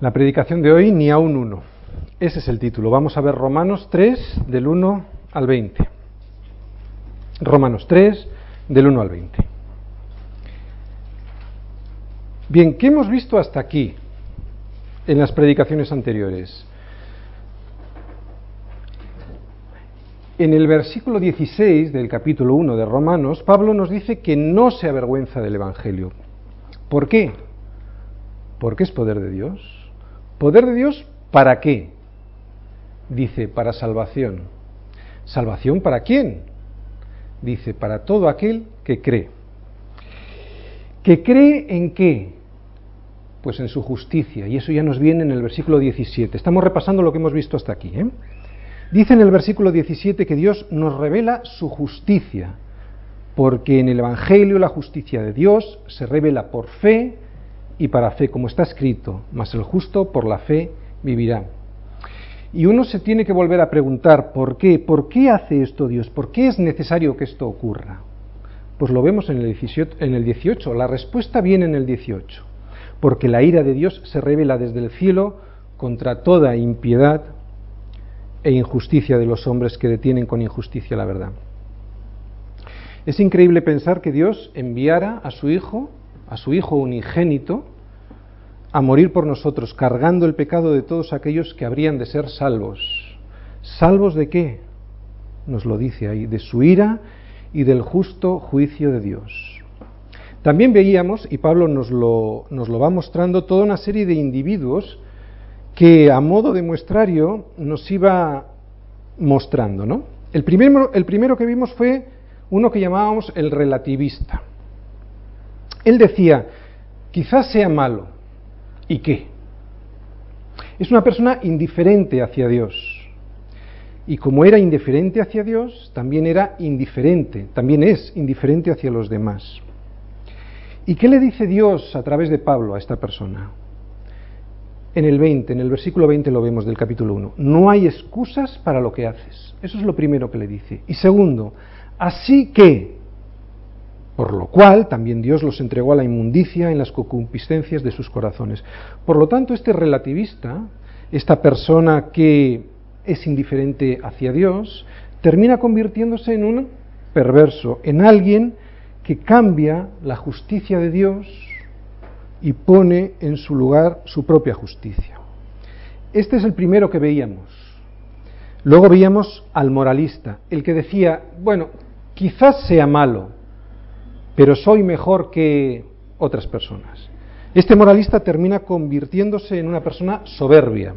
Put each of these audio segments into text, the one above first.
La predicación de hoy, ni a un uno. Ese es el título. Vamos a ver Romanos 3, del 1 al 20. Romanos 3, del 1 al 20. Bien, ¿qué hemos visto hasta aquí en las predicaciones anteriores? En el versículo 16 del capítulo 1 de Romanos, Pablo nos dice que no se avergüenza del Evangelio. ¿Por qué? Porque es poder de Dios. ¿Poder de Dios para qué? Dice, para salvación. ¿Salvación para quién? Dice, para todo aquel que cree. ¿Que cree en qué? Pues en su justicia. Y eso ya nos viene en el versículo 17. Estamos repasando lo que hemos visto hasta aquí. ¿eh? Dice en el versículo 17 que Dios nos revela su justicia, porque en el Evangelio la justicia de Dios se revela por fe y para fe, como está escrito, mas el justo por la fe vivirá. Y uno se tiene que volver a preguntar, ¿por qué? ¿Por qué hace esto Dios? ¿Por qué es necesario que esto ocurra? Pues lo vemos en el 18, en el 18. la respuesta viene en el 18, porque la ira de Dios se revela desde el cielo contra toda impiedad e injusticia de los hombres que detienen con injusticia la verdad. Es increíble pensar que Dios enviara a su Hijo, a su Hijo unigénito, a morir por nosotros, cargando el pecado de todos aquellos que habrían de ser salvos. ¿Salvos de qué? Nos lo dice ahí, de su ira y del justo juicio de Dios. También veíamos, y Pablo nos lo, nos lo va mostrando, toda una serie de individuos que a modo de muestrario nos iba mostrando. ¿no? El, primero, el primero que vimos fue uno que llamábamos el relativista. Él decía, quizás sea malo. ¿Y qué? Es una persona indiferente hacia Dios. Y como era indiferente hacia Dios, también era indiferente, también es indiferente hacia los demás. ¿Y qué le dice Dios a través de Pablo a esta persona? en el 20, en el versículo 20 lo vemos del capítulo 1. No hay excusas para lo que haces. Eso es lo primero que le dice. Y segundo, así que, por lo cual también Dios los entregó a la inmundicia en las concupiscencias de sus corazones. Por lo tanto, este relativista, esta persona que es indiferente hacia Dios, termina convirtiéndose en un perverso, en alguien que cambia la justicia de Dios y pone en su lugar su propia justicia. Este es el primero que veíamos. Luego veíamos al moralista, el que decía, bueno, quizás sea malo, pero soy mejor que otras personas. Este moralista termina convirtiéndose en una persona soberbia.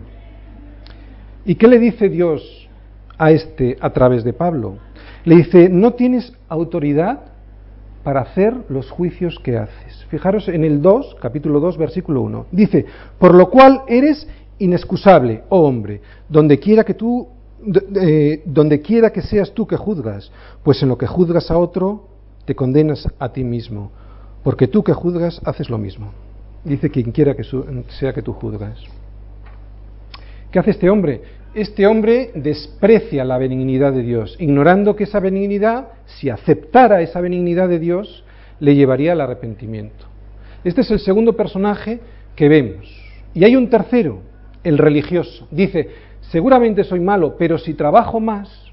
¿Y qué le dice Dios a este a través de Pablo? Le dice, no tienes autoridad para hacer los juicios que haces. Fijaros en el 2, capítulo 2, versículo 1. Dice, por lo cual eres inexcusable, oh hombre, donde quiera que tú, eh, donde quiera que seas tú que juzgas, pues en lo que juzgas a otro, te condenas a ti mismo, porque tú que juzgas haces lo mismo. Dice quien quiera que sea que tú juzgas. ¿Qué hace este hombre? este hombre desprecia la benignidad de Dios, ignorando que esa benignidad, si aceptara esa benignidad de Dios, le llevaría al arrepentimiento. Este es el segundo personaje que vemos. Y hay un tercero, el religioso. Dice, seguramente soy malo, pero si trabajo más,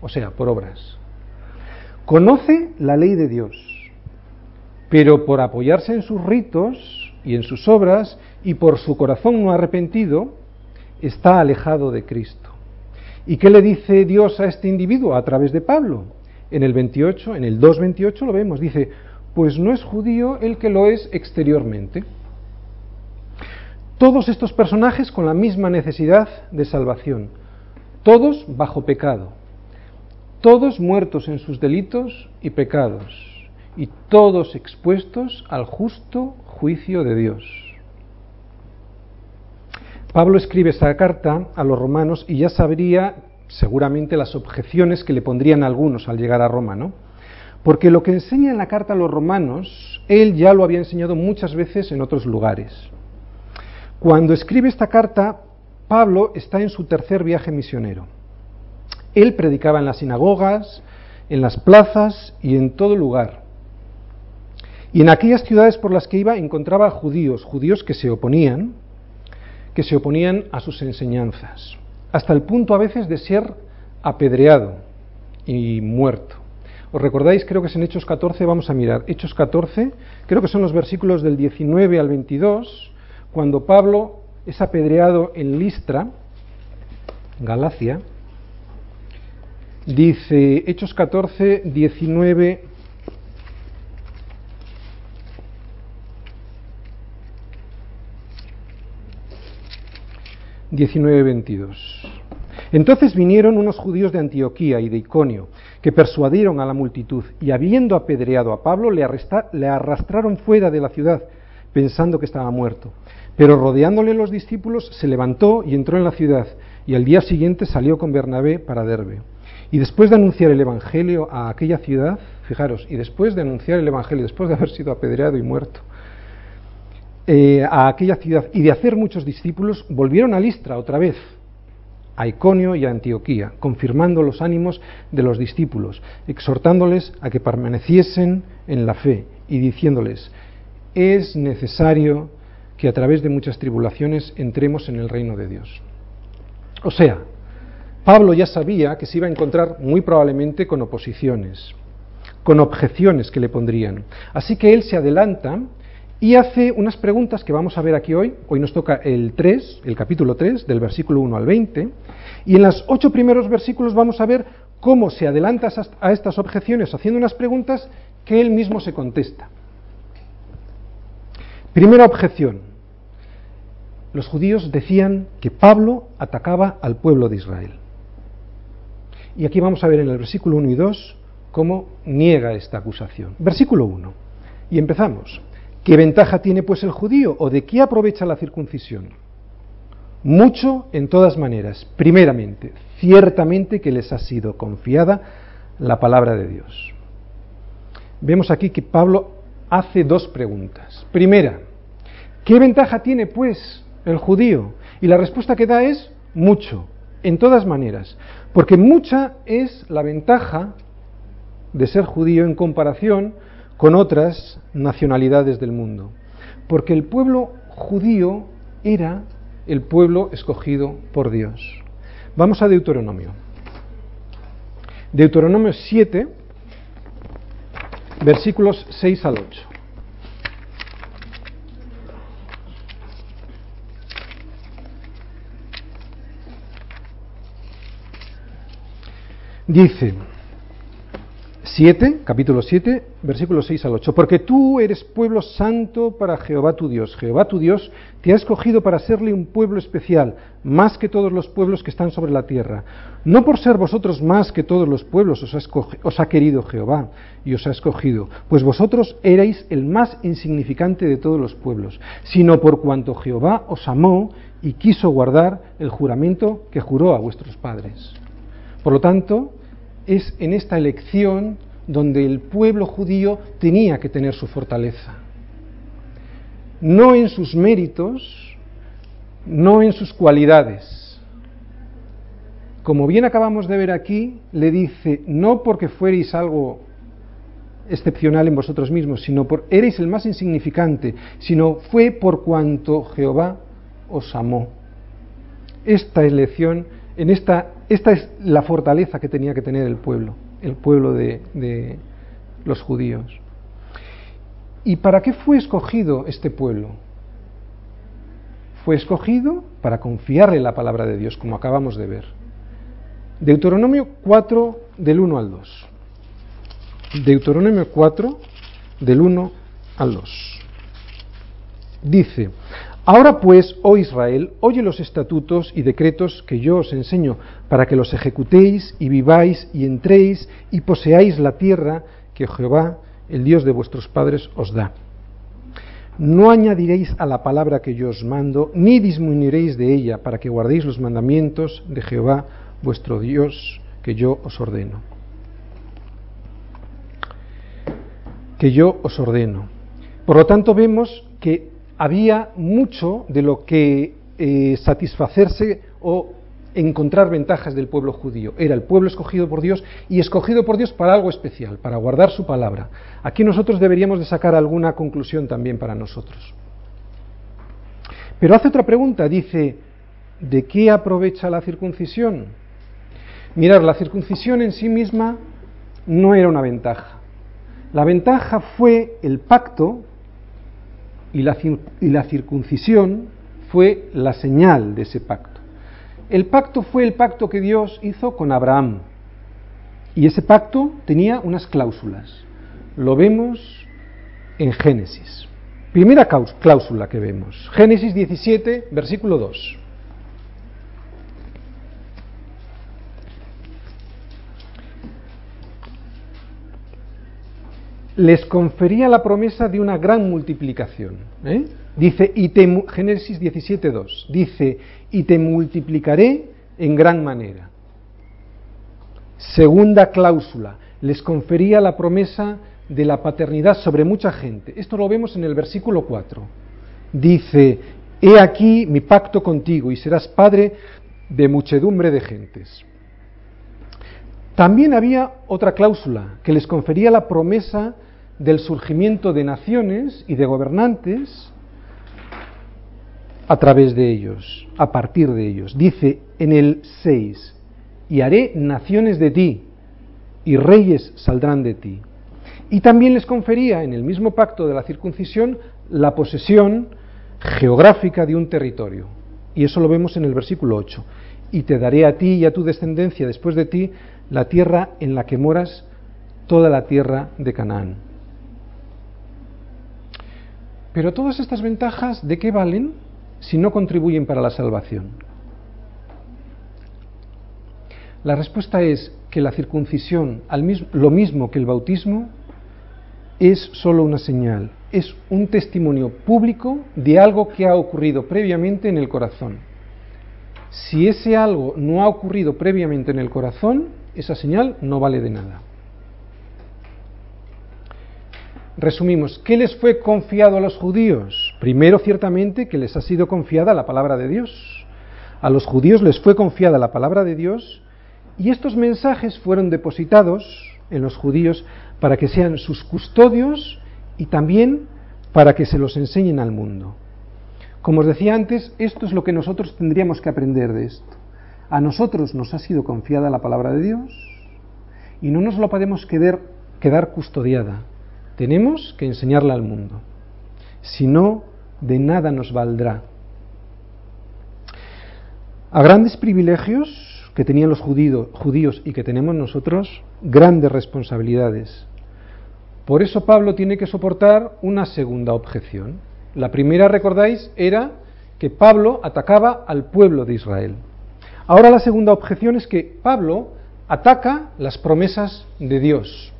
o sea, por obras, conoce la ley de Dios, pero por apoyarse en sus ritos y en sus obras y por su corazón no arrepentido, está alejado de Cristo. ¿Y qué le dice Dios a este individuo a través de Pablo? En el 28, en el 2.28 lo vemos, dice, pues no es judío el que lo es exteriormente. Todos estos personajes con la misma necesidad de salvación, todos bajo pecado, todos muertos en sus delitos y pecados, y todos expuestos al justo juicio de Dios. Pablo escribe esta carta a los romanos y ya sabría seguramente las objeciones que le pondrían algunos al llegar a Roma, ¿no? Porque lo que enseña en la carta a los romanos, él ya lo había enseñado muchas veces en otros lugares. Cuando escribe esta carta, Pablo está en su tercer viaje misionero. Él predicaba en las sinagogas, en las plazas y en todo lugar. Y en aquellas ciudades por las que iba encontraba judíos, judíos que se oponían, que se oponían a sus enseñanzas, hasta el punto a veces de ser apedreado y muerto. ¿Os recordáis? Creo que es en Hechos 14, vamos a mirar. Hechos 14, creo que son los versículos del 19 al 22, cuando Pablo es apedreado en Listra, Galacia, dice Hechos 14, 19 19-22. Entonces vinieron unos judíos de Antioquía y de Iconio, que persuadieron a la multitud, y habiendo apedreado a Pablo, le, le arrastraron fuera de la ciudad, pensando que estaba muerto. Pero rodeándole los discípulos, se levantó y entró en la ciudad, y al día siguiente salió con Bernabé para Derbe. Y después de anunciar el Evangelio a aquella ciudad, fijaros, y después de anunciar el Evangelio, después de haber sido apedreado y muerto, eh, a aquella ciudad y de hacer muchos discípulos, volvieron a Listra otra vez, a Iconio y a Antioquía, confirmando los ánimos de los discípulos, exhortándoles a que permaneciesen en la fe y diciéndoles, es necesario que a través de muchas tribulaciones entremos en el reino de Dios. O sea, Pablo ya sabía que se iba a encontrar muy probablemente con oposiciones, con objeciones que le pondrían. Así que él se adelanta y hace unas preguntas que vamos a ver aquí hoy. Hoy nos toca el 3, el capítulo 3, del versículo 1 al 20. Y en los ocho primeros versículos vamos a ver cómo se adelanta a estas objeciones haciendo unas preguntas que él mismo se contesta. Primera objeción. Los judíos decían que Pablo atacaba al pueblo de Israel. Y aquí vamos a ver en el versículo 1 y 2 cómo niega esta acusación. Versículo 1. Y empezamos. ¿Qué ventaja tiene pues el judío o de qué aprovecha la circuncisión? Mucho en todas maneras. Primeramente, ciertamente que les ha sido confiada la palabra de Dios. Vemos aquí que Pablo hace dos preguntas. Primera, ¿qué ventaja tiene pues el judío? Y la respuesta que da es mucho, en todas maneras. Porque mucha es la ventaja de ser judío en comparación con otras nacionalidades del mundo, porque el pueblo judío era el pueblo escogido por Dios. Vamos a Deuteronomio. Deuteronomio 7, versículos 6 al 8. Dice, 7, capítulo 7, versículos 6 al 8. Porque tú eres pueblo santo para Jehová tu Dios. Jehová tu Dios te ha escogido para serle un pueblo especial, más que todos los pueblos que están sobre la tierra. No por ser vosotros más que todos los pueblos os ha, os ha querido Jehová y os ha escogido, pues vosotros erais el más insignificante de todos los pueblos, sino por cuanto Jehová os amó y quiso guardar el juramento que juró a vuestros padres. Por lo tanto, es en esta elección donde el pueblo judío tenía que tener su fortaleza. No en sus méritos, no en sus cualidades. Como bien acabamos de ver aquí, le dice, no porque fuerais algo excepcional en vosotros mismos, sino por erais el más insignificante, sino fue por cuanto Jehová os amó. Esta elección, en esta, esta es la fortaleza que tenía que tener el pueblo el pueblo de, los judíos. ¿Y para qué fue escogido este pueblo? Fue escogido para confiarle la palabra de Dios, como acabamos de ver. Deuteronomio 4, del 1 al 2. Deuteronomio 4, del 1 al 2. Dice, Ahora pues, oh Israel, oye los estatutos y decretos que yo os enseño, para que los ejecutéis y viváis y entréis y poseáis la tierra que Jehová, el Dios de vuestros padres, os da. No añadiréis a la palabra que yo os mando, ni disminuiréis de ella, para que guardéis los mandamientos de Jehová, vuestro Dios, que yo os ordeno. Que yo os ordeno. Por lo tanto, vemos que había mucho de lo que eh, satisfacerse o encontrar ventajas del pueblo judío. Era el pueblo escogido por Dios y escogido por Dios para algo especial, para guardar su palabra. Aquí nosotros deberíamos de sacar alguna conclusión también para nosotros. Pero hace otra pregunta, dice, ¿de qué aprovecha la circuncisión? Mirar, la circuncisión en sí misma no era una ventaja. La ventaja fue el pacto y la, y la circuncisión fue la señal de ese pacto. El pacto fue el pacto que Dios hizo con Abraham. Y ese pacto tenía unas cláusulas. Lo vemos en Génesis. Primera cláusula que vemos. Génesis 17, versículo 2. Les confería la promesa de una gran multiplicación. ¿eh? Dice, y te, Génesis 17.2, dice, y te multiplicaré en gran manera. Segunda cláusula, les confería la promesa de la paternidad sobre mucha gente. Esto lo vemos en el versículo 4. Dice, he aquí mi pacto contigo y serás padre de muchedumbre de gentes. También había otra cláusula que les confería la promesa del surgimiento de naciones y de gobernantes a través de ellos, a partir de ellos. Dice en el 6, y haré naciones de ti, y reyes saldrán de ti. Y también les confería en el mismo pacto de la circuncisión la posesión geográfica de un territorio. Y eso lo vemos en el versículo 8. Y te daré a ti y a tu descendencia después de ti la tierra en la que moras, toda la tierra de Canaán. Pero todas estas ventajas, ¿de qué valen si no contribuyen para la salvación? La respuesta es que la circuncisión, lo mismo que el bautismo, es solo una señal, es un testimonio público de algo que ha ocurrido previamente en el corazón. Si ese algo no ha ocurrido previamente en el corazón, esa señal no vale de nada. Resumimos, ¿qué les fue confiado a los judíos? Primero, ciertamente, que les ha sido confiada la palabra de Dios. A los judíos les fue confiada la palabra de Dios y estos mensajes fueron depositados en los judíos para que sean sus custodios y también para que se los enseñen al mundo. Como os decía antes, esto es lo que nosotros tendríamos que aprender de esto. A nosotros nos ha sido confiada la palabra de Dios y no nos lo podemos quedar, quedar custodiada tenemos que enseñarla al mundo. Si no, de nada nos valdrá. A grandes privilegios que tenían los judíos y que tenemos nosotros, grandes responsabilidades. Por eso Pablo tiene que soportar una segunda objeción. La primera, recordáis, era que Pablo atacaba al pueblo de Israel. Ahora la segunda objeción es que Pablo ataca las promesas de Dios.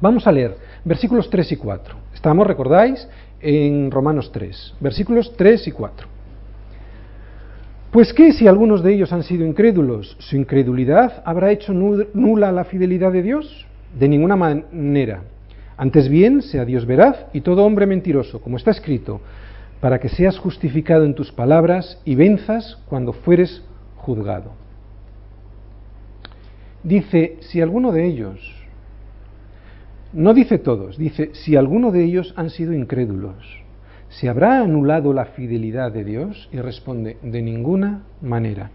Vamos a leer versículos 3 y 4. Estamos, recordáis, en Romanos 3, versículos 3 y 4. Pues qué si algunos de ellos han sido incrédulos, su incredulidad habrá hecho nula la fidelidad de Dios? De ninguna manera. Antes bien, sea Dios veraz y todo hombre mentiroso, como está escrito, para que seas justificado en tus palabras y venzas cuando fueres juzgado. Dice, si alguno de ellos no dice todos, dice si alguno de ellos han sido incrédulos. ¿Se habrá anulado la fidelidad de Dios? Y responde, de ninguna manera.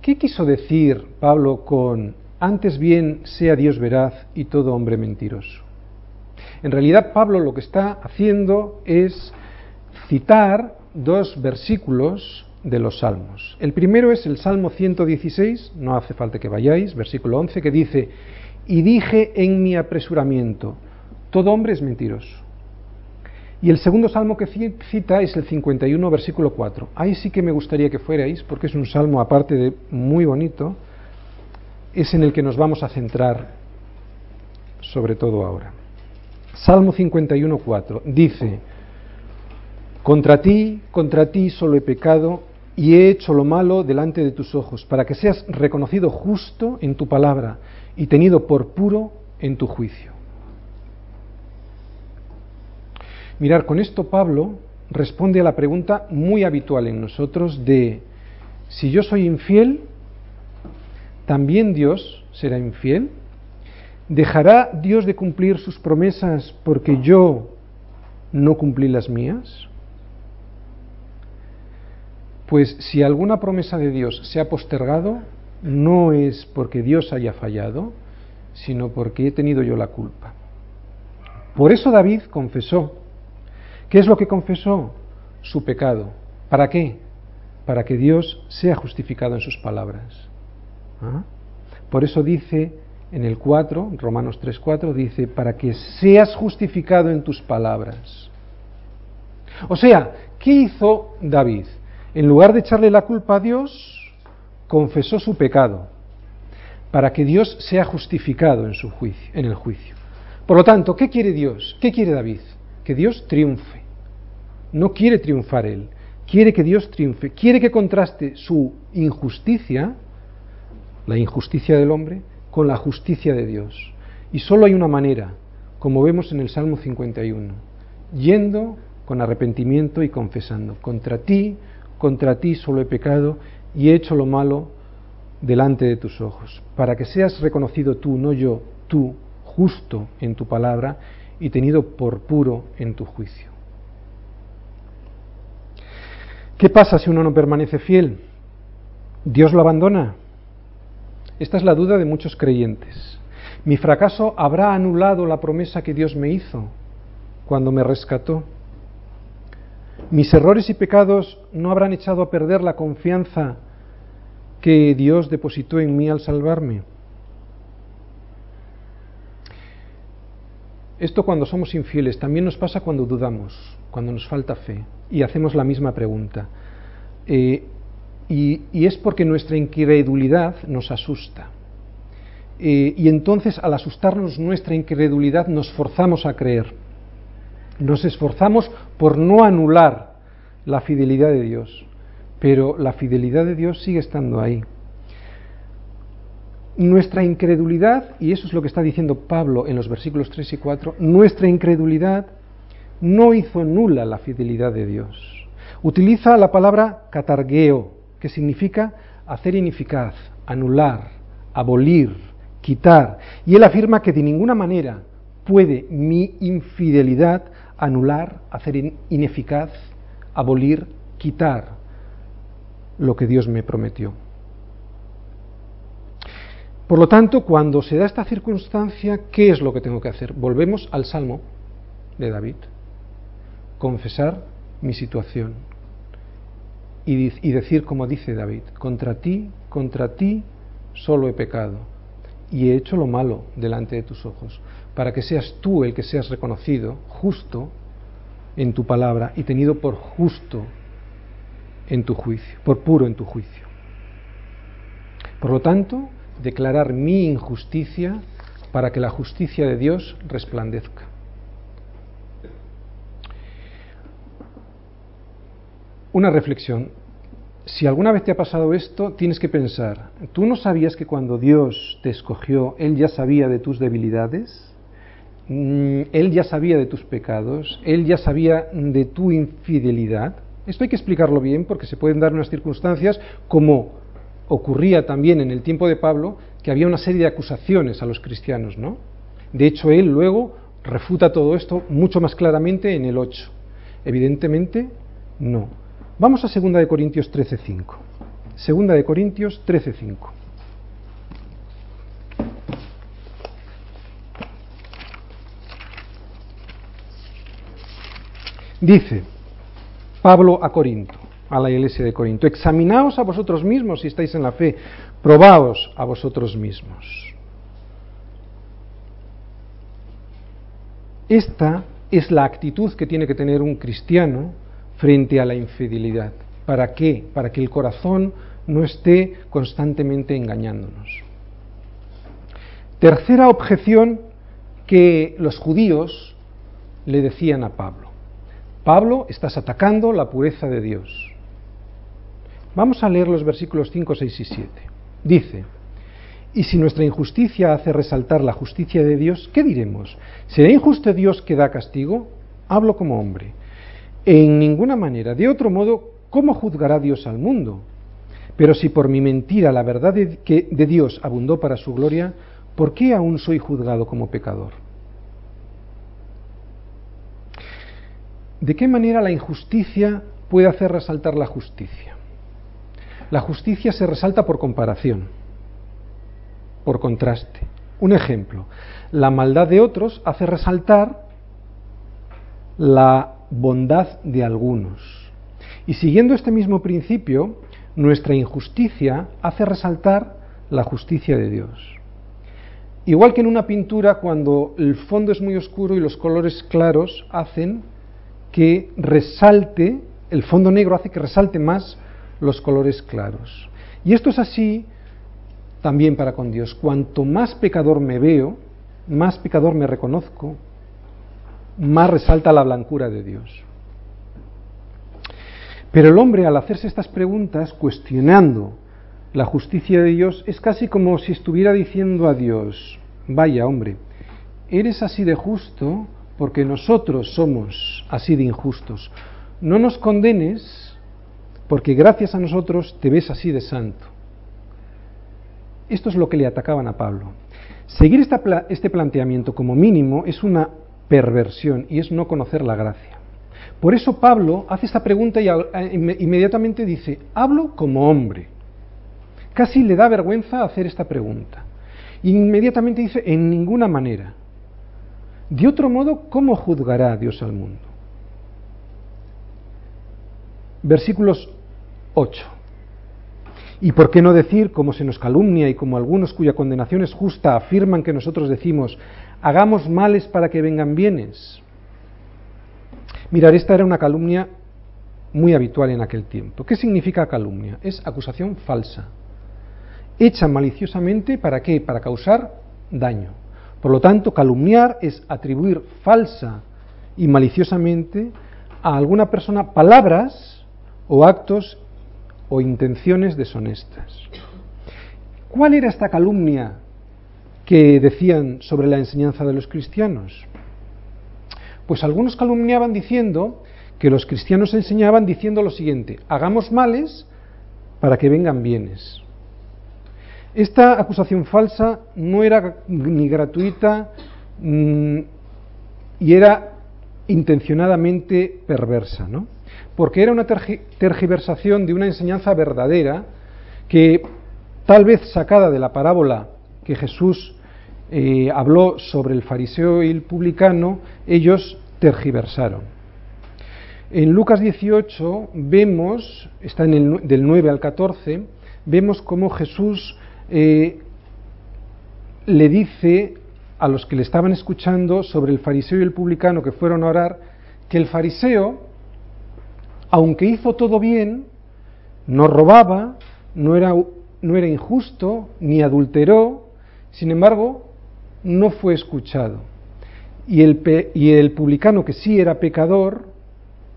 ¿Qué quiso decir Pablo con antes bien sea Dios veraz y todo hombre mentiroso? En realidad Pablo lo que está haciendo es citar dos versículos de los salmos. El primero es el Salmo 116, no hace falta que vayáis, versículo 11, que dice, y dije en mi apresuramiento, todo hombre es mentiroso. Y el segundo salmo que cita es el 51, versículo 4. Ahí sí que me gustaría que fuerais, porque es un salmo aparte de muy bonito, es en el que nos vamos a centrar sobre todo ahora. Salmo 51, 4 dice, contra ti, contra ti solo he pecado y he hecho lo malo delante de tus ojos, para que seas reconocido justo en tu palabra y tenido por puro en tu juicio. Mirar, con esto Pablo responde a la pregunta muy habitual en nosotros de si yo soy infiel, ¿también Dios será infiel? ¿Dejará Dios de cumplir sus promesas porque yo no cumplí las mías? Pues si alguna promesa de Dios se ha postergado, no es porque Dios haya fallado, sino porque he tenido yo la culpa. Por eso David confesó. ¿Qué es lo que confesó? Su pecado. ¿Para qué? Para que Dios sea justificado en sus palabras. ¿Ah? Por eso dice en el 4, Romanos 3:4, dice, para que seas justificado en tus palabras. O sea, ¿qué hizo David? En lugar de echarle la culpa a Dios, confesó su pecado, para que Dios sea justificado en, su juicio, en el juicio. Por lo tanto, ¿qué quiere Dios? ¿Qué quiere David? Que Dios triunfe. No quiere triunfar él, quiere que Dios triunfe, quiere que contraste su injusticia, la injusticia del hombre, con la justicia de Dios. Y solo hay una manera, como vemos en el Salmo 51, yendo con arrepentimiento y confesando, contra ti, contra ti solo he pecado y he hecho lo malo delante de tus ojos, para que seas reconocido tú, no yo, tú, justo en tu palabra y tenido por puro en tu juicio. ¿Qué pasa si uno no permanece fiel? ¿Dios lo abandona? Esta es la duda de muchos creyentes. ¿Mi fracaso habrá anulado la promesa que Dios me hizo cuando me rescató? ¿Mis errores y pecados no habrán echado a perder la confianza que Dios depositó en mí al salvarme? Esto cuando somos infieles también nos pasa cuando dudamos, cuando nos falta fe y hacemos la misma pregunta. Eh, y, es porque nuestra incredulidad nos asusta. Eh, y entonces al asustarnos nuestra incredulidad nos forzamos a creer. Nos esforzamos por no anular la fidelidad de Dios. Pero la fidelidad de Dios sigue estando ahí. Nuestra incredulidad, y eso es lo que está diciendo Pablo en los versículos 3 y 4, nuestra incredulidad no hizo nula la fidelidad de Dios. Utiliza la palabra catargueo, que significa hacer ineficaz, anular, abolir, quitar. Y él afirma que de ninguna manera puede mi infidelidad anular, hacer ineficaz, abolir, quitar lo que Dios me prometió. Por lo tanto, cuando se da esta circunstancia, ¿qué es lo que tengo que hacer? Volvemos al Salmo de David. Confesar mi situación, y, decir como dice David, contra ti, contra ti solo he pecado y he hecho lo malo delante de tus ojos, para que seas tú el que seas reconocido justo en tu palabra y tenido por justo en tu juicio, por puro en tu juicio. Por lo tanto, declarar mi injusticia para que la justicia de Dios resplandezca. Una reflexión. Si alguna vez te ha pasado esto, tienes que pensar, ¿tú no sabías que cuando Dios te escogió, Él ya sabía de tus debilidades? Mm, Él ya sabía de tus pecados, Él ya sabía de tu infidelidad. Esto hay que explicarlo bien porque se pueden dar unas circunstancias como ocurría también en el tiempo de Pablo, que había una serie de acusaciones a los cristianos, ¿no? De hecho, él luego refuta todo esto mucho más claramente en el 8. Evidentemente, no. Vamos a 2 de Corintios 13:5. 2 de Corintios 13:5. Dice Pablo a Corinto, a la iglesia de Corinto, examinaos a vosotros mismos si estáis en la fe, probaos a vosotros mismos. Esta es la actitud que tiene que tener un cristiano frente a la infidelidad. ¿Para qué? Para que el corazón no esté constantemente engañándonos. Tercera objeción que los judíos le decían a Pablo. Pablo, estás atacando la pureza de Dios. Vamos a leer los versículos 5, 6 y 7. Dice, y si nuestra injusticia hace resaltar la justicia de Dios, ¿qué diremos? ¿Será injusto Dios que da castigo? Hablo como hombre. En ninguna manera. De otro modo, ¿cómo juzgará Dios al mundo? Pero si por mi mentira la verdad de, que de Dios abundó para su gloria, ¿por qué aún soy juzgado como pecador? ¿De qué manera la injusticia puede hacer resaltar la justicia? La justicia se resalta por comparación, por contraste. Un ejemplo, la maldad de otros hace resaltar la bondad de algunos. Y siguiendo este mismo principio, nuestra injusticia hace resaltar la justicia de Dios. Igual que en una pintura, cuando el fondo es muy oscuro y los colores claros hacen que resalte, el fondo negro hace que resalte más los colores claros. Y esto es así también para con Dios. Cuanto más pecador me veo, más pecador me reconozco, más resalta la blancura de Dios. Pero el hombre al hacerse estas preguntas, cuestionando la justicia de Dios, es casi como si estuviera diciendo a Dios, vaya hombre, eres así de justo porque nosotros somos así de injustos. No nos condenes porque gracias a nosotros te ves así de santo. Esto es lo que le atacaban a Pablo. Seguir este planteamiento como mínimo es una perversión y es no conocer la gracia. Por eso Pablo hace esta pregunta y inmediatamente dice, hablo como hombre. Casi le da vergüenza hacer esta pregunta. inmediatamente dice, en ninguna manera. De otro modo, ¿cómo juzgará Dios al mundo? Versículos 8. ¿Y por qué no decir, como se nos calumnia y como algunos cuya condenación es justa afirman que nosotros decimos, hagamos males para que vengan bienes? Mirar, esta era una calumnia muy habitual en aquel tiempo. ¿Qué significa calumnia? Es acusación falsa, hecha maliciosamente para qué? Para causar daño. Por lo tanto, calumniar es atribuir falsa y maliciosamente a alguna persona palabras o actos o intenciones deshonestas. ¿Cuál era esta calumnia que decían sobre la enseñanza de los cristianos? Pues algunos calumniaban diciendo que los cristianos enseñaban diciendo lo siguiente, hagamos males para que vengan bienes. Esta acusación falsa no era ni gratuita mm, y era intencionadamente perversa, ¿no? Porque era una tergiversación de una enseñanza verdadera que tal vez sacada de la parábola que Jesús eh, habló sobre el fariseo y el publicano, ellos tergiversaron. En Lucas 18 vemos, está en el, del 9 al 14, vemos cómo Jesús eh, le dice a los que le estaban escuchando sobre el fariseo y el publicano que fueron a orar, que el fariseo aunque hizo todo bien, no robaba, no era, injusto, ni adulteró, sin embargo, no fue escuchado. Y el publicano, que sí era pecador,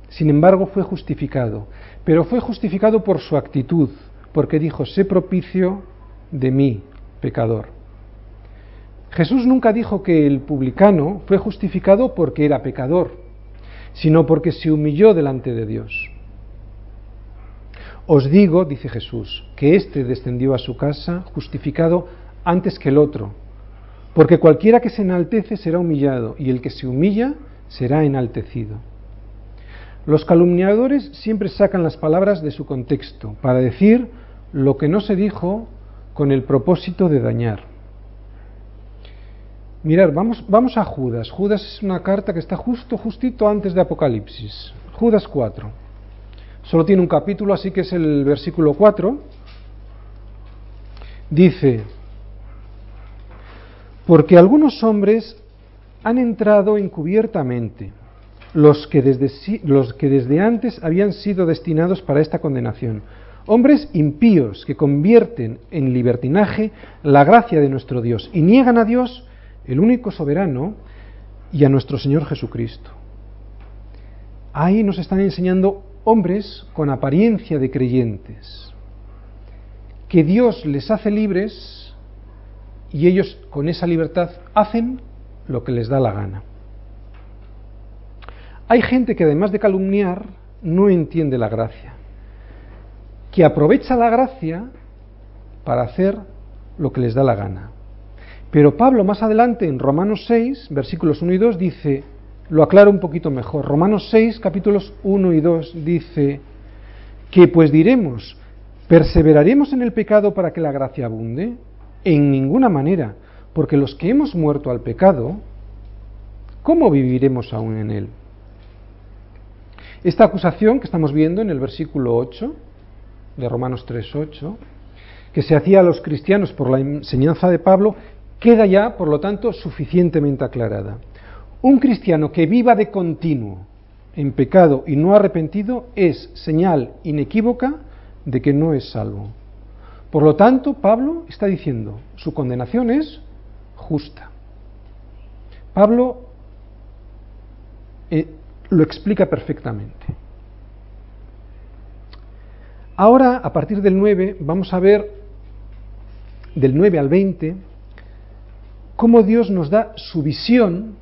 sin embargo, fue justificado. Pero fue justificado por su actitud, porque dijo, sé propicio de mí, pecador. Jesús nunca dijo que el publicano fue justificado porque era pecador sino porque se humilló delante de Dios. Os digo, dice Jesús, que éste descendió a su casa justificado antes que el otro, porque cualquiera que se enaltece será humillado, y el que se humilla será enaltecido. Los calumniadores siempre sacan las palabras de su contexto para decir lo que no se dijo con el propósito de dañar. Mirar, vamos, vamos a Judas. Judas es una carta que está justo, justito antes de Apocalipsis. Judas 4. Solo tiene un capítulo, así que es el versículo 4. Dice, porque algunos hombres han entrado encubiertamente, los que, desde, los que desde antes habían sido destinados para esta condenación. Hombres impíos que convierten en libertinaje la gracia de nuestro Dios y niegan a Dios el único soberano, y a nuestro Señor Jesucristo. Ahí nos están enseñando hombres con apariencia de creyentes, que Dios les hace libres y ellos con esa libertad hacen lo que les da la gana. Hay gente que además de calumniar no entiende la gracia, que aprovecha la gracia para hacer lo que les da la gana. Pero Pablo más adelante en Romanos 6, versículos 1 y 2 dice, lo aclaro un poquito mejor, Romanos 6, capítulos 1 y 2 dice, que pues diremos, ¿Perseveraremos en el pecado para que la gracia abunde? En ninguna manera, porque los que hemos muerto al pecado, ¿cómo viviremos aún en él? Esta acusación que estamos viendo en el versículo 8 de Romanos 3.8, que se hacía a los cristianos por la enseñanza de Pablo, queda ya, por lo tanto, suficientemente aclarada. Un cristiano que viva de continuo en pecado y no arrepentido es señal inequívoca de que no es salvo. Por lo tanto, Pablo está diciendo, su condenación es justa. Pablo eh, lo explica perfectamente. Ahora, a partir del 9, vamos a ver del 9 al 20 cómo Dios nos da su visión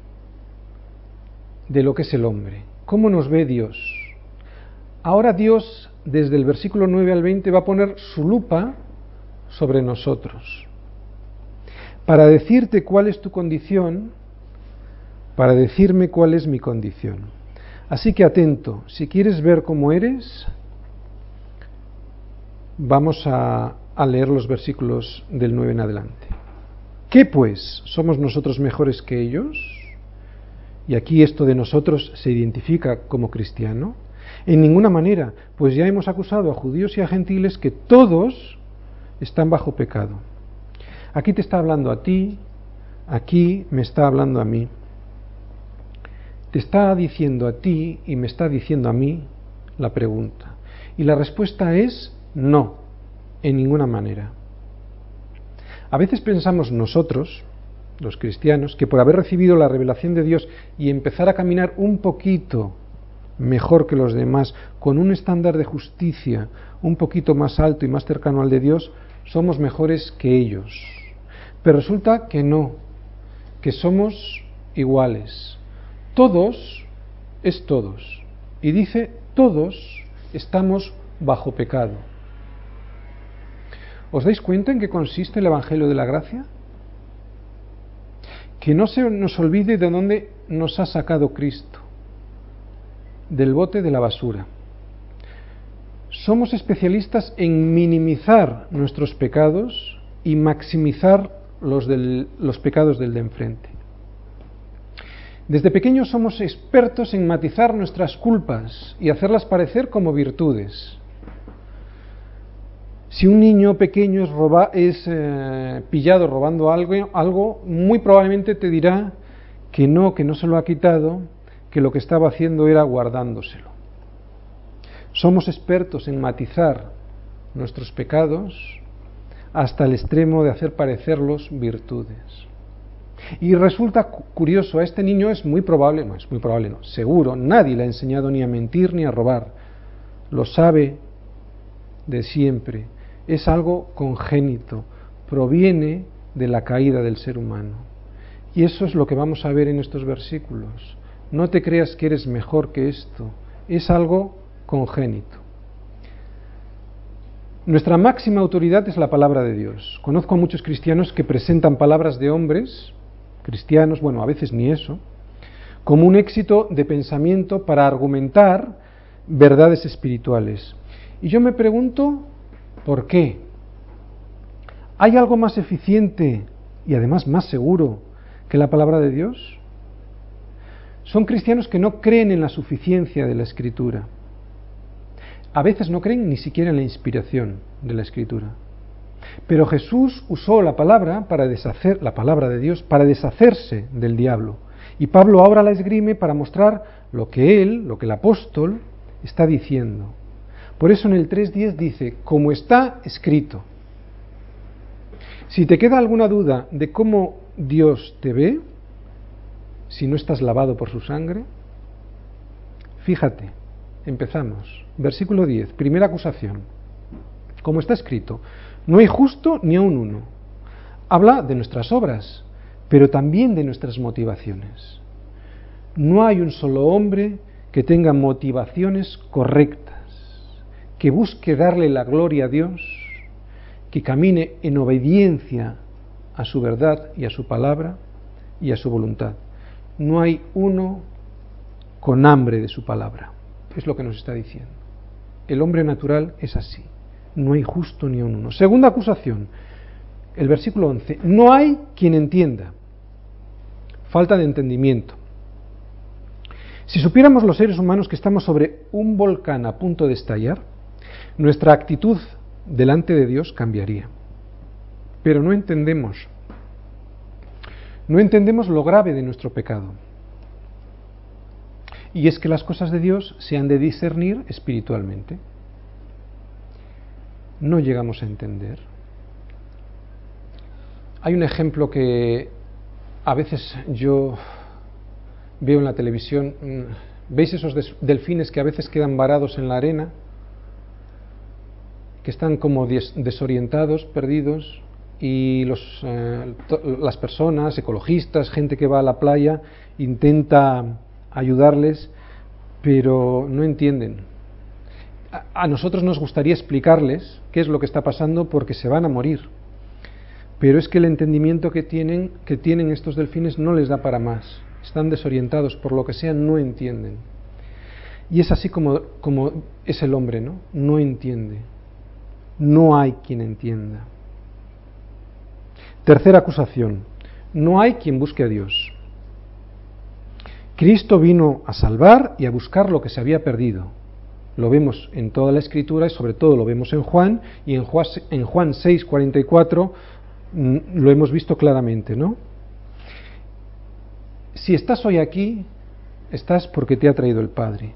de lo que es el hombre, cómo nos ve Dios. Ahora Dios, desde el versículo 9 al 20, va a poner su lupa sobre nosotros. Para decirte cuál es tu condición, para decirme cuál es mi condición. Así que atento, si quieres ver cómo eres, vamos a, leer los versículos del 9 en adelante. ¿Qué pues? ¿Somos nosotros mejores que ellos? Y aquí esto de nosotros se identifica como cristiano. En ninguna manera, pues ya hemos acusado a judíos y a gentiles que todos están bajo pecado. Aquí te está hablando a ti, aquí me está hablando a mí te está diciendo a ti y me está diciendo a mí la pregunta. Y la respuesta es no, en ninguna manera. A veces pensamos nosotros, los cristianos, que por haber recibido la revelación de Dios y empezar a caminar un poquito mejor que los demás, con un estándar de justicia un poquito más alto y más cercano al de Dios, somos mejores que ellos. Pero resulta que no, que somos iguales, todos es todos. Y dice, todos estamos bajo pecado. ¿Os dais cuenta en qué consiste el Evangelio de la Gracia? Que no se nos olvide de dónde nos ha sacado Cristo, del bote de la basura. Somos especialistas en minimizar nuestros pecados y maximizar los, los pecados del de enfrente. Desde pequeños somos expertos en matizar nuestras culpas y hacerlas parecer como virtudes. Si un niño pequeño es, eh, pillado robando algo, algo, muy probablemente te dirá que no, que no se lo ha quitado, que lo que estaba haciendo era guardándoselo. Somos expertos en matizar nuestros pecados hasta el extremo de hacer parecerlos virtudes. Y resulta curioso, a este niño es muy probable, no es muy probable, no, seguro, nadie le ha enseñado ni a mentir ni a robar. Lo sabe de siempre. Es algo congénito, proviene de la caída del ser humano. Y eso es lo que vamos a ver en estos versículos. No te creas que eres mejor que esto, es algo congénito. Nuestra máxima autoridad es la palabra de Dios. Conozco a muchos cristianos que presentan palabras de hombres cristianos, bueno, a veces ni eso, como un éxito de pensamiento para argumentar verdades espirituales. Y yo me pregunto, ¿por qué? ¿Hay algo más eficiente y además más seguro que la palabra de Dios? Son cristianos que no creen en la suficiencia de la escritura. A veces no creen ni siquiera en la inspiración de la escritura. Pero Jesús usó la palabra para deshacer, la palabra de Dios, para deshacerse del diablo. Y Pablo ahora la esgrime para mostrar lo que él, lo que el apóstol, está diciendo. Por eso en el 3.10 dice, como está escrito. Si te queda alguna duda de cómo Dios te ve, si no estás lavado por su sangre, fíjate, empezamos. Versículo 10, primera acusación. Como está escrito, no hay justo ni aun uno. Habla de nuestras obras, pero también de nuestras motivaciones. No hay un solo hombre que tenga motivaciones correctas, que busque darle la gloria a Dios, que camine en obediencia a su verdad y a su palabra y a su voluntad. No hay uno con hambre de su palabra. Es lo que nos está diciendo. El hombre natural es así No hay justo ni uno. Segunda acusación, el versículo 11. No hay quien entienda. Falta de entendimiento. Si supiéramos los seres humanos que estamos sobre un volcán a punto de estallar, nuestra actitud delante de Dios cambiaría. Pero no entendemos. No entendemos lo grave de nuestro pecado. Y es que las cosas de Dios se han de discernir espiritualmente. No llegamos a entender. Hay un ejemplo que a veces yo veo en la televisión. Mm, ¿Veis esos delfines que a veces quedan varados en la arena? Que están como desorientados, perdidos, y los, eh, las personas, ecologistas, gente que va a la playa, intenta ayudarles, pero no entienden. A, nosotros nos gustaría explicarles qué es lo que está pasando porque se van a morir. Pero es que el entendimiento que tienen, que tienen estos delfines no les da para más. Están desorientados, por lo que sea, no entienden. Y es así como, como es el hombre, ¿no? No entiende. No hay quien entienda. Tercera acusación. No hay quien busque a Dios. Cristo vino a salvar y a buscar lo que se había perdido. Lo vemos en toda la escritura y sobre todo lo vemos en Juan y en Juan, en Juan 6, 44 mm, lo hemos visto claramente, ¿no? Si estás hoy aquí, estás porque te ha traído el Padre,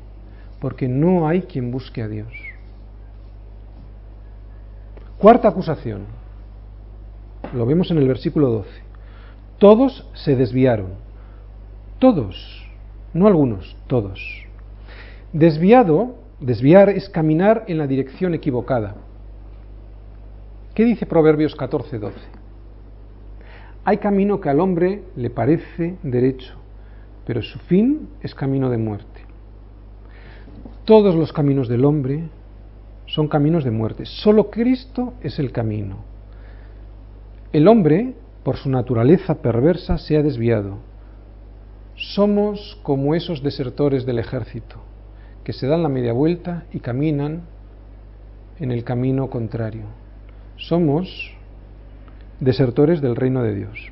porque no hay quien busque a Dios. Cuarta acusación, lo vemos en el versículo 12. Todos se desviaron, todos no algunos, todos. Desviado, desviar es caminar en la dirección equivocada. ¿Qué dice Proverbios 14, 12? Hay camino que al hombre le parece derecho, pero su fin es camino de muerte. Todos los caminos del hombre son caminos de muerte. Solo Cristo es el camino. El hombre, por su naturaleza perversa, se ha desviado somos como esos desertores del ejército, que se dan la media vuelta y caminan en el camino contrario. Somos desertores del reino de Dios.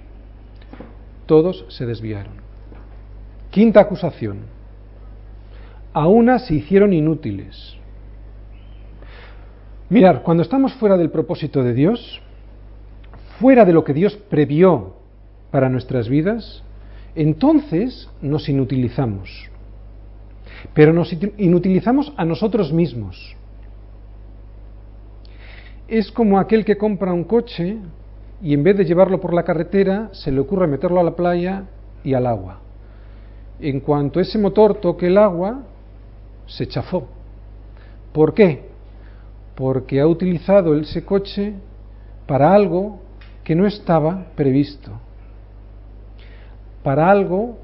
Todos se desviaron. Quinta acusación. A una se hicieron inútiles. Mirar, cuando estamos fuera del propósito de Dios, fuera de lo que Dios previó para nuestras vidas, entonces nos inutilizamos. Pero nos inutilizamos a nosotros mismos. Es como aquel que compra un coche y en vez de llevarlo por la carretera se le ocurre meterlo a la playa y al agua. En cuanto ese motor toque el agua, se chafó. ¿Por qué? Porque ha utilizado ese coche para algo que no estaba previsto para algo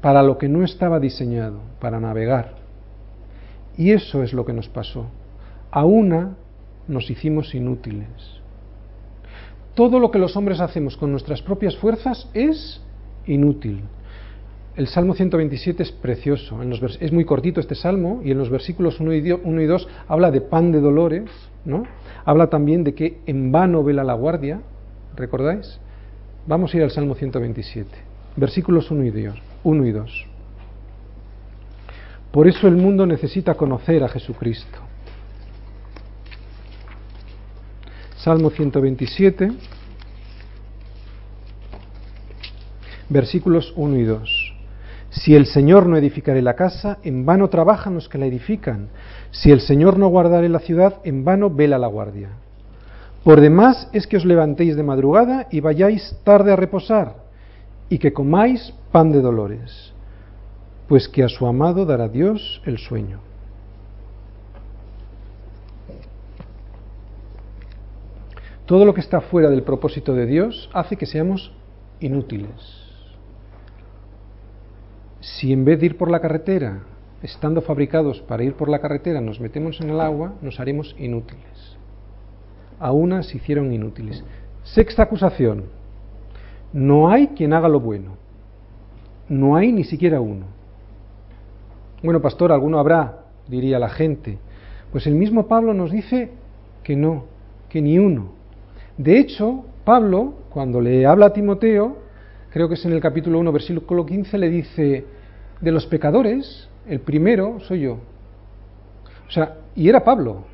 para lo que no estaba diseñado, para navegar. Y eso es lo que nos pasó. A una nos hicimos inútiles. Todo lo que los hombres hacemos con nuestras propias fuerzas es inútil. El Salmo 127 es precioso, es muy cortito este salmo y en los versículos 1 y 2 habla de pan de dolores, ¿no? Habla también de que en vano vela la guardia, ¿recordáis? Vamos a ir al Salmo 127 versículos 1 y 2. Por eso el mundo necesita conocer a Jesucristo. Salmo 127, versículos 1 y 2. Si el Señor no edificare la casa, en vano trabajan los que la edifican. Si el Señor no guardare la ciudad, en vano vela la guardia. Por demás es que os levantéis de madrugada y vayáis tarde a reposar y que comáis pan de dolores, pues que a su amado dará Dios el sueño. Todo lo que está fuera del propósito de Dios hace que seamos inútiles. Si en vez de ir por la carretera, estando fabricados para ir por la carretera, nos metemos en el agua, nos haremos inútiles. A una se hicieron inútiles. Sexta acusación no hay quien haga lo bueno. No hay ni siquiera uno. Bueno, pastor, alguno habrá, diría la gente. Pues el mismo Pablo nos dice que no, que ni uno. De hecho, Pablo, cuando le habla a Timoteo, creo que es en el capítulo 1, versículo 15, le dice, de los pecadores, el primero soy yo. O sea, y era Pablo.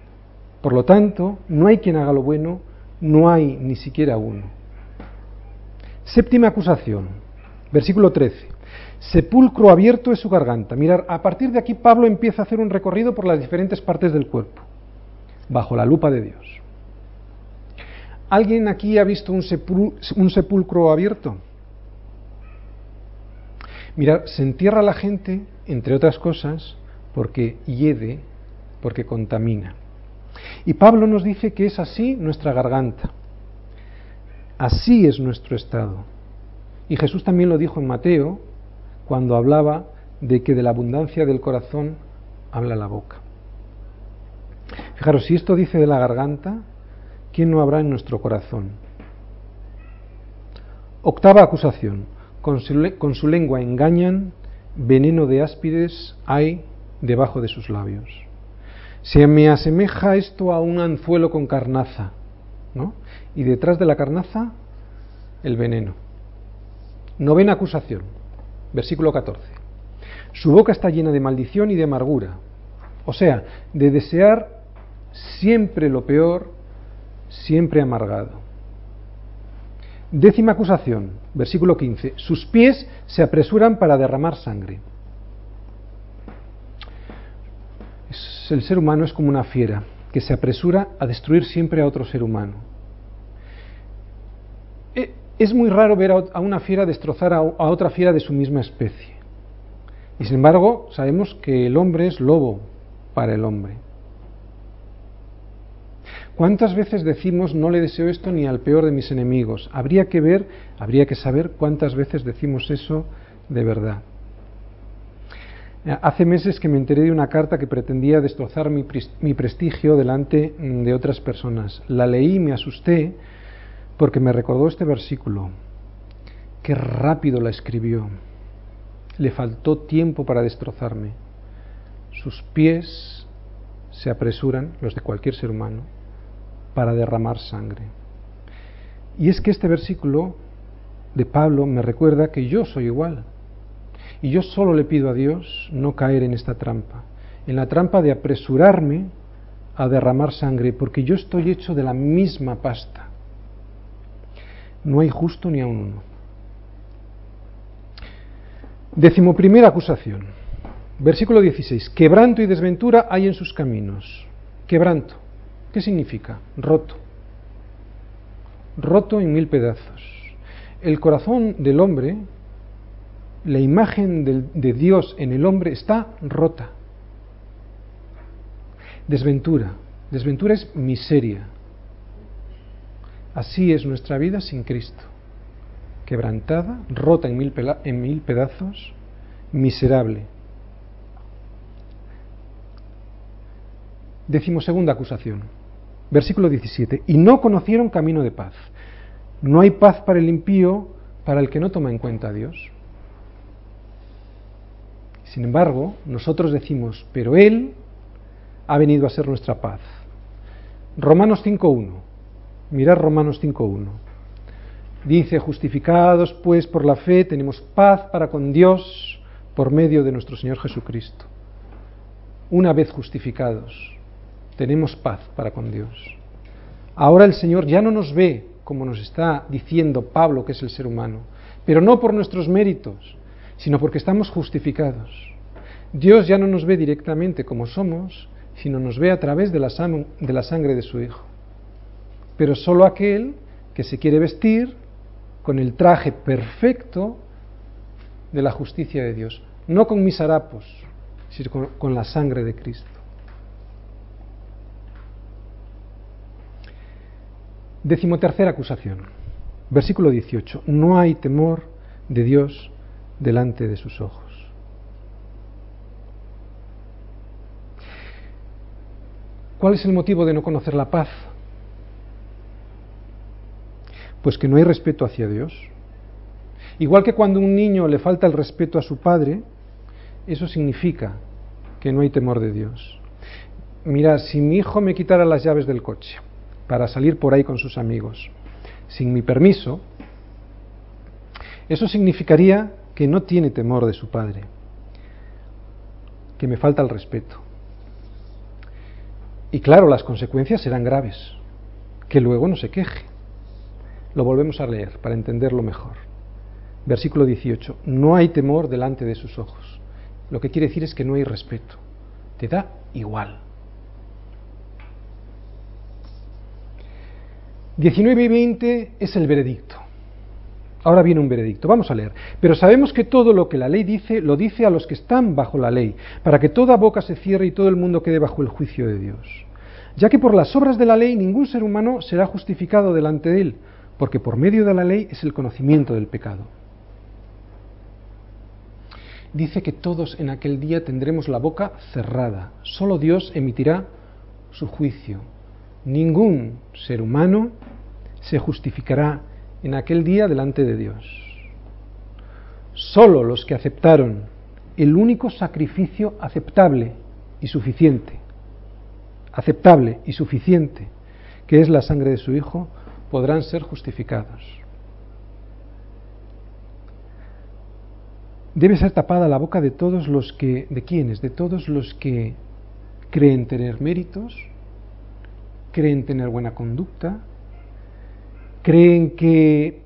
Por lo tanto, no hay quien haga lo bueno, no hay ni siquiera uno. Séptima acusación, versículo 13. Sepulcro abierto es su garganta. Mirar, a partir de aquí Pablo empieza a hacer un recorrido por las diferentes partes del cuerpo, bajo la lupa de Dios. ¿Alguien aquí ha visto un, sepulcro abierto? Mirad, se entierra la gente, entre otras cosas, porque hiede, porque contamina. Y Pablo nos dice que es así nuestra garganta. Así es nuestro estado. Y Jesús también lo dijo en Mateo, cuando hablaba de que de la abundancia del corazón habla la boca. Fijaros, si esto dice de la garganta, ¿quién no habrá en nuestro corazón? Octava acusación. Con su, lengua engañan, veneno de áspides hay debajo de sus labios. Se me asemeja esto a un anzuelo con carnaza, ¿no? Y detrás de la carnaza, el veneno. Novena acusación, versículo 14. Su boca está llena de maldición y de amargura, o sea, de desear siempre lo peor, siempre amargado. Décima acusación, versículo 15. Sus pies se apresuran para derramar sangre. el ser humano es como una fiera que se apresura a destruir siempre a otro ser humano. E, es muy raro ver a una fiera destrozar a otra fiera de su misma especie. Y sin embargo, sabemos que el hombre es lobo para el hombre. ¿Cuántas veces decimos no le deseo esto ni al peor de mis enemigos? Habría que ver, habría que saber cuántas veces decimos eso de verdad. Hace meses que me enteré de una carta que pretendía destrozar mi, prestigio delante mm, de otras personas. La leí y me asusté porque me recordó este versículo. Qué rápido la escribió. Le faltó tiempo para destrozarme. Sus pies se apresuran, los de cualquier ser humano, para derramar sangre. Y es que este versículo de Pablo me recuerda que yo soy igual. Y yo solo le pido a Dios no caer en esta trampa, en la trampa de apresurarme a derramar sangre, porque yo estoy hecho de la misma pasta. No hay justo ni a un uno. Decimoprimera acusación. Versículo 16. Quebranto y desventura hay en sus caminos. Quebranto. ¿Qué significa? Roto. Roto en mil pedazos. El corazón del hombre, la imagen de Dios en el hombre está rota. Desventura. Desventura es miseria. Así es nuestra vida sin Cristo. Quebrantada, rota en mil, en mil pedazos, miserable. Decimosegunda acusación Versículo 17. Y no conocieron camino de paz. No hay paz para el impío, para el que no toma en cuenta a Dios. Sin embargo, nosotros decimos, pero Él ha venido a ser nuestra paz. Romanos 5.1. Mirad Romanos 5.1. Dice, justificados pues por la fe, tenemos paz para con Dios por medio de nuestro Señor Jesucristo. Una vez justificados, tenemos paz para con Dios. Ahora el Señor ya no nos ve como nos está diciendo Pablo que es el ser humano, pero no por nuestros méritos, sino porque estamos justificados. Dios ya no nos ve directamente como somos, sino nos ve a través de la, sangre de su Hijo. Pero solo aquel que se quiere vestir con el traje perfecto de la justicia de Dios, no con mis harapos, sino con la sangre de Cristo. Decimotercera acusación, versículo 18. No hay temor de Dios delante de sus ojos. ¿Cuál es el motivo de no conocer la paz? Pues que no hay respeto hacia Dios. Igual que cuando a un niño le falta el respeto a su padre, eso significa que no hay temor de Dios. mira, si mi hijo me quitara las llaves del coche para salir por ahí con sus amigos, sin mi permiso, eso significaría que no tiene temor de su padre, que me falta el respeto. Y claro, las consecuencias serán graves, que luego no se queje. Lo volvemos a leer para entenderlo mejor. Versículo 18. No hay temor delante de sus ojos. Lo que quiere decir es que no hay respeto. Te da igual. 19 y 20 es el veredicto. Ahora viene un veredicto. Vamos a leer. Pero sabemos que todo lo que la ley dice, lo dice a los que están bajo la ley, para que toda boca se cierre y todo el mundo quede bajo el juicio de Dios. Ya que por las obras de la ley ningún ser humano será justificado delante de él, porque por medio de la ley es el conocimiento del pecado. Dice que todos en aquel día tendremos la boca cerrada. Solo Dios emitirá su juicio. Ningún ser humano se justificará en aquel día delante de Dios. Solo los que aceptaron el único sacrificio aceptable y suficiente, aceptable y suficiente, que es la sangre de su Hijo, podrán ser justificados. Debe ser tapada la boca de todos los que, ¿de quiénes? De todos los que creen tener méritos, creen tener buena conducta, creen que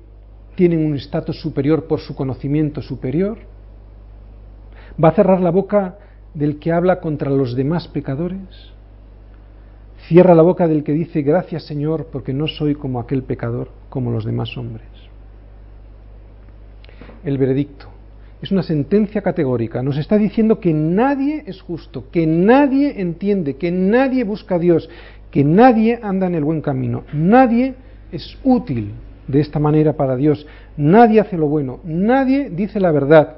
tienen un estatus superior por su conocimiento superior. Va a cerrar la boca del que habla contra los demás pecadores. Cierra la boca del que dice, gracias Señor, porque no soy como aquel pecador, como los demás hombres. El veredicto es una sentencia categórica. Nos está diciendo que nadie es justo, que nadie entiende, que nadie busca a Dios, que nadie anda en el buen camino, nadie es útil de esta manera para Dios, nadie hace lo bueno, nadie dice la verdad,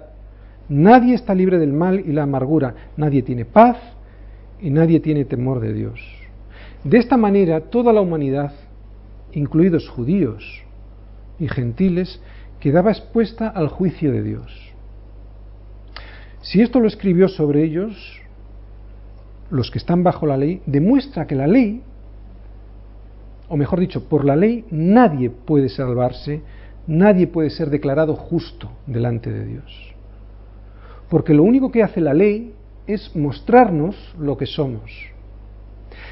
nadie está libre del mal y la amargura, nadie tiene paz y nadie tiene temor de Dios. De esta manera, toda la humanidad, incluidos judíos y gentiles, quedaba expuesta al juicio de Dios. Si esto lo escribió sobre ellos, los que están bajo la ley, demuestra que la ley, o mejor dicho, por la ley nadie puede salvarse, nadie puede ser declarado justo delante de Dios. Porque lo único que hace la ley es mostrarnos lo que somos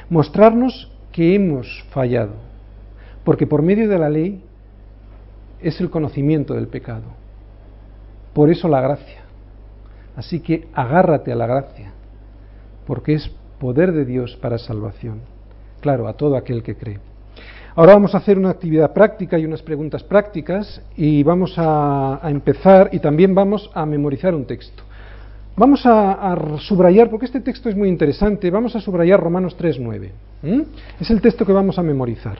mostrarnos que hemos fallado, porque por medio de la ley es el conocimiento del pecado. Por eso la gracia. Así que agárrate a la gracia, porque es poder de Dios para salvación. Claro, a todo aquel que cree. Ahora vamos a hacer una actividad práctica y unas preguntas prácticas y vamos a, empezar y también vamos a memorizar un texto. Vamos a, subrayar, porque este texto es muy interesante, vamos a subrayar Romanos 3.9. Es el texto que vamos a memorizar.